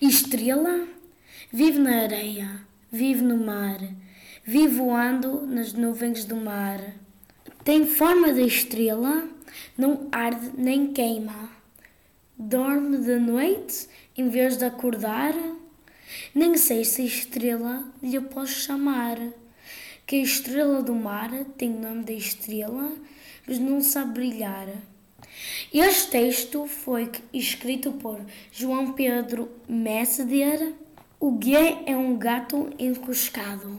Estrela vive na areia, vive no mar, vive voando nas nuvens do mar. Tem forma de estrela, não arde nem queima. Dorme de noite em vez de acordar. Nem sei se estrela lhe posso chamar. Que a estrela do mar tem nome de estrela, mas não sabe brilhar. Este texto foi escrito por João Pedro Messeder. O guia é um gato enroscado.